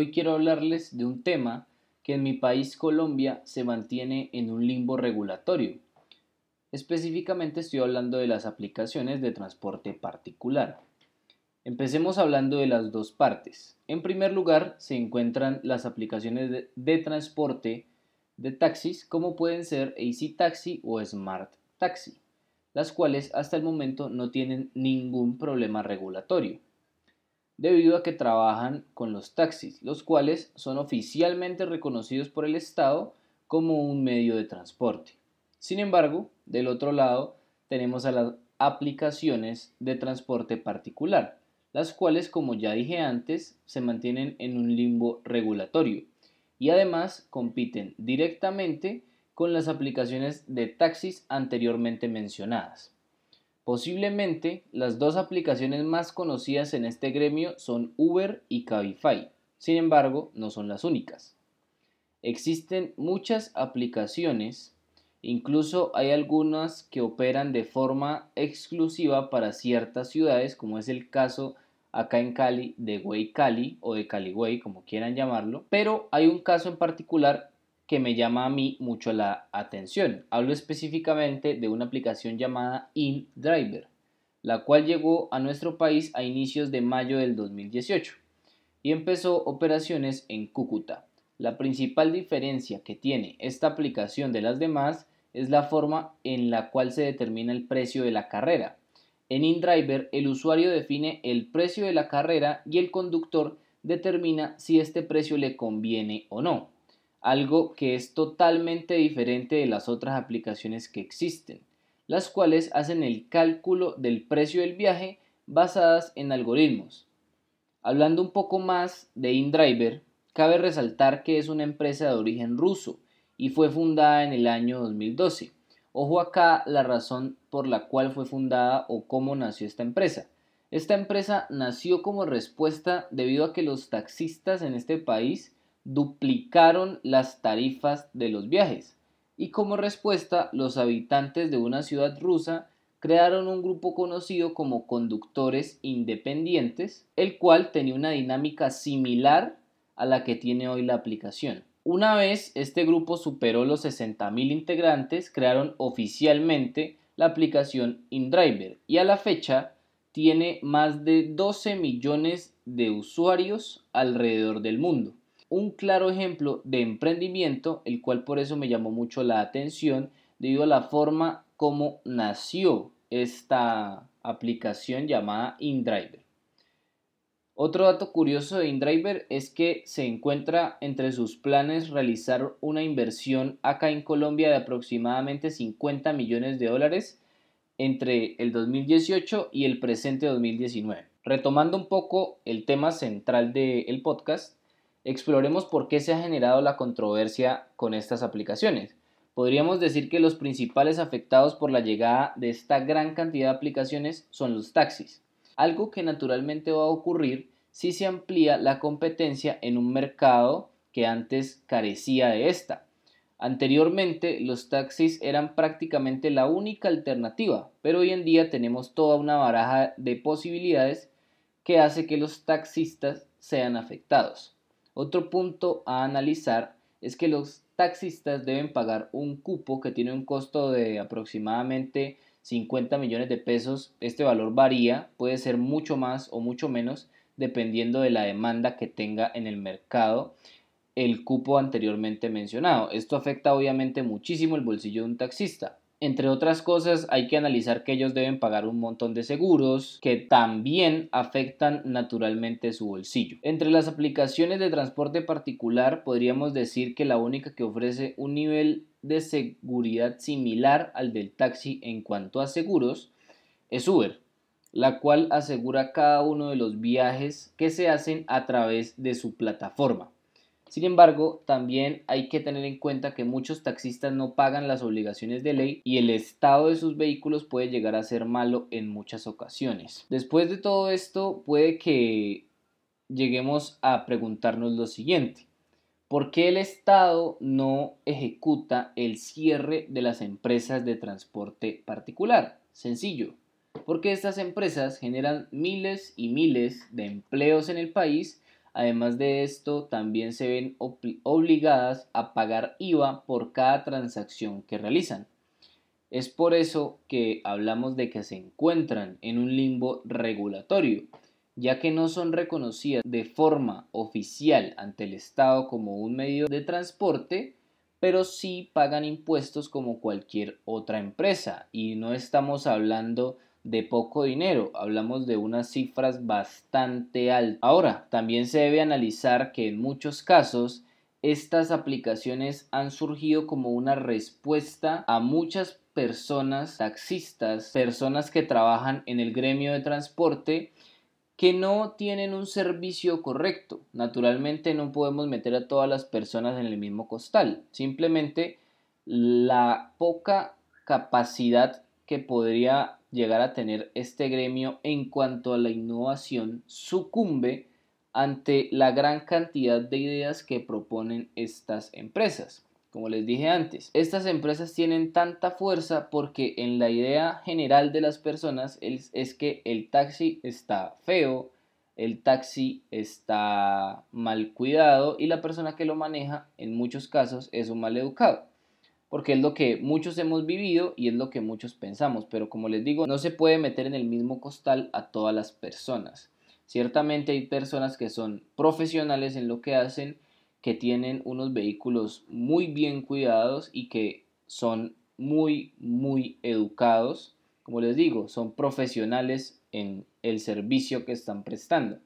Hoy quiero hablarles de un tema que en mi país Colombia se mantiene en un limbo regulatorio. Específicamente estoy hablando de las aplicaciones de transporte particular. Empecemos hablando de las dos partes. En primer lugar se encuentran las aplicaciones de, transporte de taxis como pueden ser Easy Taxi o Smart Taxi, las cuales hasta el momento no tienen ningún problema regulatorio debido a que trabajan con los taxis, los cuales son oficialmente reconocidos por el Estado como un medio de transporte. Sin embargo, del otro lado tenemos a las aplicaciones de transporte particular, las cuales, como ya dije antes, se mantienen en un limbo regulatorio y además compiten directamente con las aplicaciones de taxis anteriormente mencionadas. Posiblemente las dos aplicaciones más conocidas en este gremio son Uber y Cabify, sin embargo no son las únicas. Existen muchas aplicaciones, incluso hay algunas que operan de forma exclusiva para ciertas ciudades, como es el caso acá en Cali de Way Cali o de Cali Way, como quieran llamarlo, pero hay un caso en particular que me llama a mí mucho la atención. Hablo específicamente de una aplicación llamada InDriver, la cual llegó a nuestro país a inicios de mayo del 2018 y empezó operaciones en Cúcuta. La principal diferencia que tiene esta aplicación de las demás es la forma en la cual se determina el precio de la carrera. En InDriver el usuario define el precio de la carrera y el conductor determina si este precio le conviene o no algo que es totalmente diferente de las otras aplicaciones que existen, las cuales hacen el cálculo del precio del viaje basadas en algoritmos. Hablando un poco más de InDriver, cabe resaltar que es una empresa de origen ruso y fue fundada en el año 2012. Ojo acá la razón por la cual fue fundada o cómo nació esta empresa. Esta empresa nació como respuesta debido a que los taxistas en este país duplicaron las tarifas de los viajes y como respuesta los habitantes de una ciudad rusa crearon un grupo conocido como conductores independientes, el cual tenía una dinámica similar a la que tiene hoy la aplicación. Una vez este grupo superó los 60.000 integrantes, crearon oficialmente la aplicación InDriver y a la fecha tiene más de 12 millones de usuarios alrededor del mundo un claro ejemplo de emprendimiento, el cual por eso me llamó mucho la atención debido a la forma como nació esta aplicación llamada InDriver. Otro dato curioso de InDriver es que se encuentra entre sus planes realizar una inversión acá en Colombia de aproximadamente 50 millones de dólares entre el 2018 y el presente 2019. Retomando un poco el tema central del podcast, exploremos por qué se ha generado la controversia con estas aplicaciones. Podríamos decir que los principales afectados por la llegada de esta gran cantidad de aplicaciones son los taxis, algo que naturalmente va a ocurrir si se amplía la competencia en un mercado que antes carecía de esta. Anteriormente los taxis eran prácticamente la única alternativa, pero hoy en día tenemos toda una baraja de posibilidades que hace que los taxistas sean afectados. Otro punto a analizar es que los taxistas deben pagar un cupo que tiene un costo de aproximadamente 50 millones de pesos. Este valor varía, puede ser mucho más o mucho menos dependiendo de la demanda que tenga en el mercado el cupo anteriormente mencionado. Esto afecta obviamente muchísimo el bolsillo de un taxista. Entre otras cosas, hay que analizar que ellos deben pagar un montón de seguros que también afectan naturalmente su bolsillo. Entre las aplicaciones de transporte particular, podríamos decir que la única que ofrece un nivel de seguridad similar al del taxi en cuanto a seguros es Uber, la cual asegura cada uno de los viajes que se hacen a través de su plataforma. Sin embargo, también hay que tener en cuenta que muchos taxistas no pagan las obligaciones de ley y el estado de sus vehículos puede llegar a ser malo en muchas ocasiones. Después de todo esto, puede que lleguemos a preguntarnos lo siguiente. ¿Por qué el Estado no ejecuta el cierre de las empresas de transporte particular? Sencillo, porque estas empresas generan miles y miles de empleos en el país Además de esto, también se ven obligadas a pagar IVA por cada transacción que realizan. Es por eso que hablamos de que se encuentran en un limbo regulatorio, ya que no son reconocidas de forma oficial ante el Estado como un medio de transporte, pero sí pagan impuestos como cualquier otra empresa. Y no estamos hablando de poco dinero, hablamos de unas cifras bastante altas. Ahora, también se debe analizar que en muchos casos estas aplicaciones han surgido como una respuesta a muchas personas taxistas, personas que trabajan en el gremio de transporte que no tienen un servicio correcto. Naturalmente no podemos meter a todas las personas en el mismo costal. Simplemente la poca capacidad que podría llegar a tener este gremio en cuanto a la innovación sucumbe ante la gran cantidad de ideas que proponen estas empresas. Como les dije antes, estas empresas tienen tanta fuerza porque en la idea general de las personas es, que el taxi está feo, el taxi está mal cuidado y la persona que lo maneja en muchos casos es un mal educado porque es lo que muchos hemos vivido y es lo que muchos pensamos, pero como les digo, no se puede meter en el mismo costal a todas las personas. Ciertamente hay personas que son profesionales en lo que hacen, que tienen unos vehículos muy bien cuidados y que son muy, muy educados. Como les digo, son profesionales en el servicio que están prestando.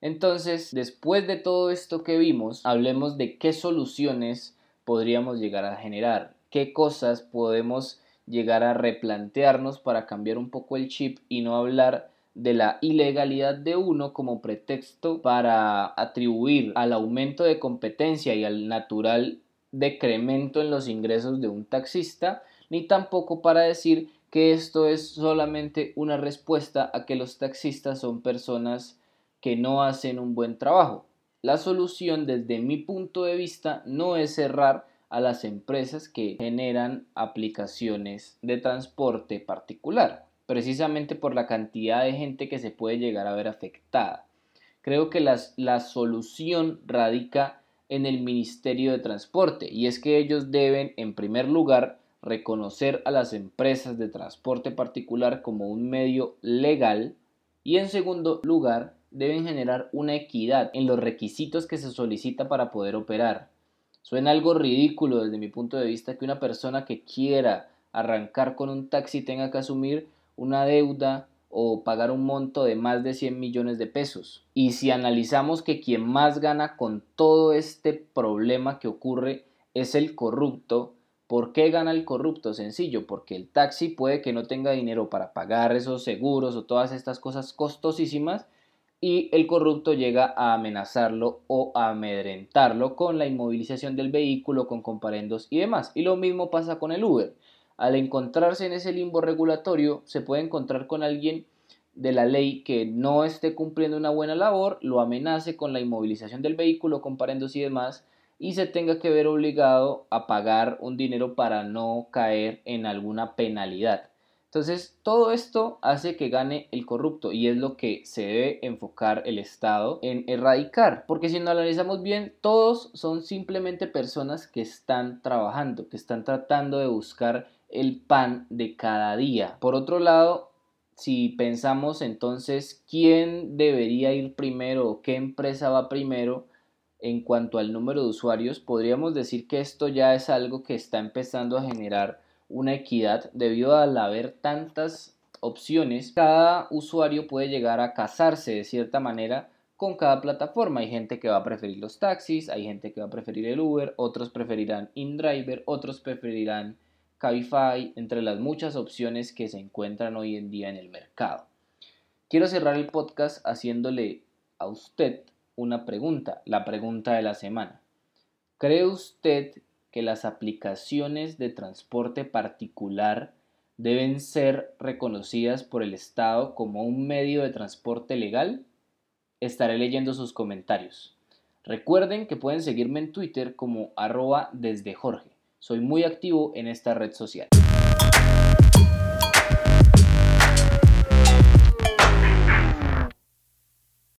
Entonces, después de todo esto que vimos, hablemos de qué soluciones podríamos llegar a generar, qué cosas podemos llegar a replantearnos para cambiar un poco el chip y no hablar de la ilegalidad de uno como pretexto para atribuir al aumento de competencia y al natural decremento en los ingresos de un taxista, ni tampoco para decir que esto es solamente una respuesta a que los taxistas son personas que no hacen un buen trabajo. La solución desde mi punto de vista no es cerrar a las empresas que generan aplicaciones de transporte particular, precisamente por la cantidad de gente que se puede llegar a ver afectada. Creo que la solución radica en el Ministerio de Transporte y es que ellos deben, en primer lugar, reconocer a las empresas de transporte particular como un medio legal y en segundo lugar deben generar una equidad en los requisitos que se solicita para poder operar. Suena algo ridículo desde mi punto de vista que una persona que quiera arrancar con un taxi tenga que asumir una deuda o pagar un monto de más de 100 millones de pesos. Y si analizamos que quien más gana con todo este problema que ocurre es el corrupto, ¿por qué gana el corrupto? Sencillo, porque el taxi puede que no tenga dinero para pagar esos seguros o todas estas cosas costosísimas y el corrupto llega a amenazarlo o a amedrentarlo con la inmovilización del vehículo, con comparendos y demás. Y lo mismo pasa con el Uber. Al encontrarse en ese limbo regulatorio, se puede encontrar con alguien de la ley que no esté cumpliendo una buena labor, lo amenace con la inmovilización del vehículo, comparendos y demás, y se tenga que ver obligado a pagar un dinero para no caer en alguna penalidad. Entonces, todo esto hace que gane el corrupto y es lo que se debe enfocar el Estado en erradicar. Porque si no analizamos bien, todos son simplemente personas que están trabajando, que están tratando de buscar el pan de cada día. Por otro lado, si pensamos entonces quién debería ir primero o qué empresa va primero en cuanto al número de usuarios, podríamos decir que esto ya es algo que está empezando a generar una equidad debido al haber tantas opciones. Cada usuario puede llegar a casarse de cierta manera con cada plataforma. Hay gente que va a preferir los taxis, hay gente que va a preferir el Uber, otros preferirán InDriver, otros preferirán Cabify, entre las muchas opciones que se encuentran hoy en día en el mercado. Quiero cerrar el podcast haciéndole a usted una pregunta, la pregunta de la semana. ¿Cree usted que las aplicaciones de transporte particular deben ser reconocidas por el Estado como un medio de transporte legal? Estaré leyendo sus comentarios. Recuerden que pueden seguirme en Twitter como arroba desde Jorge. Soy muy activo en esta red social.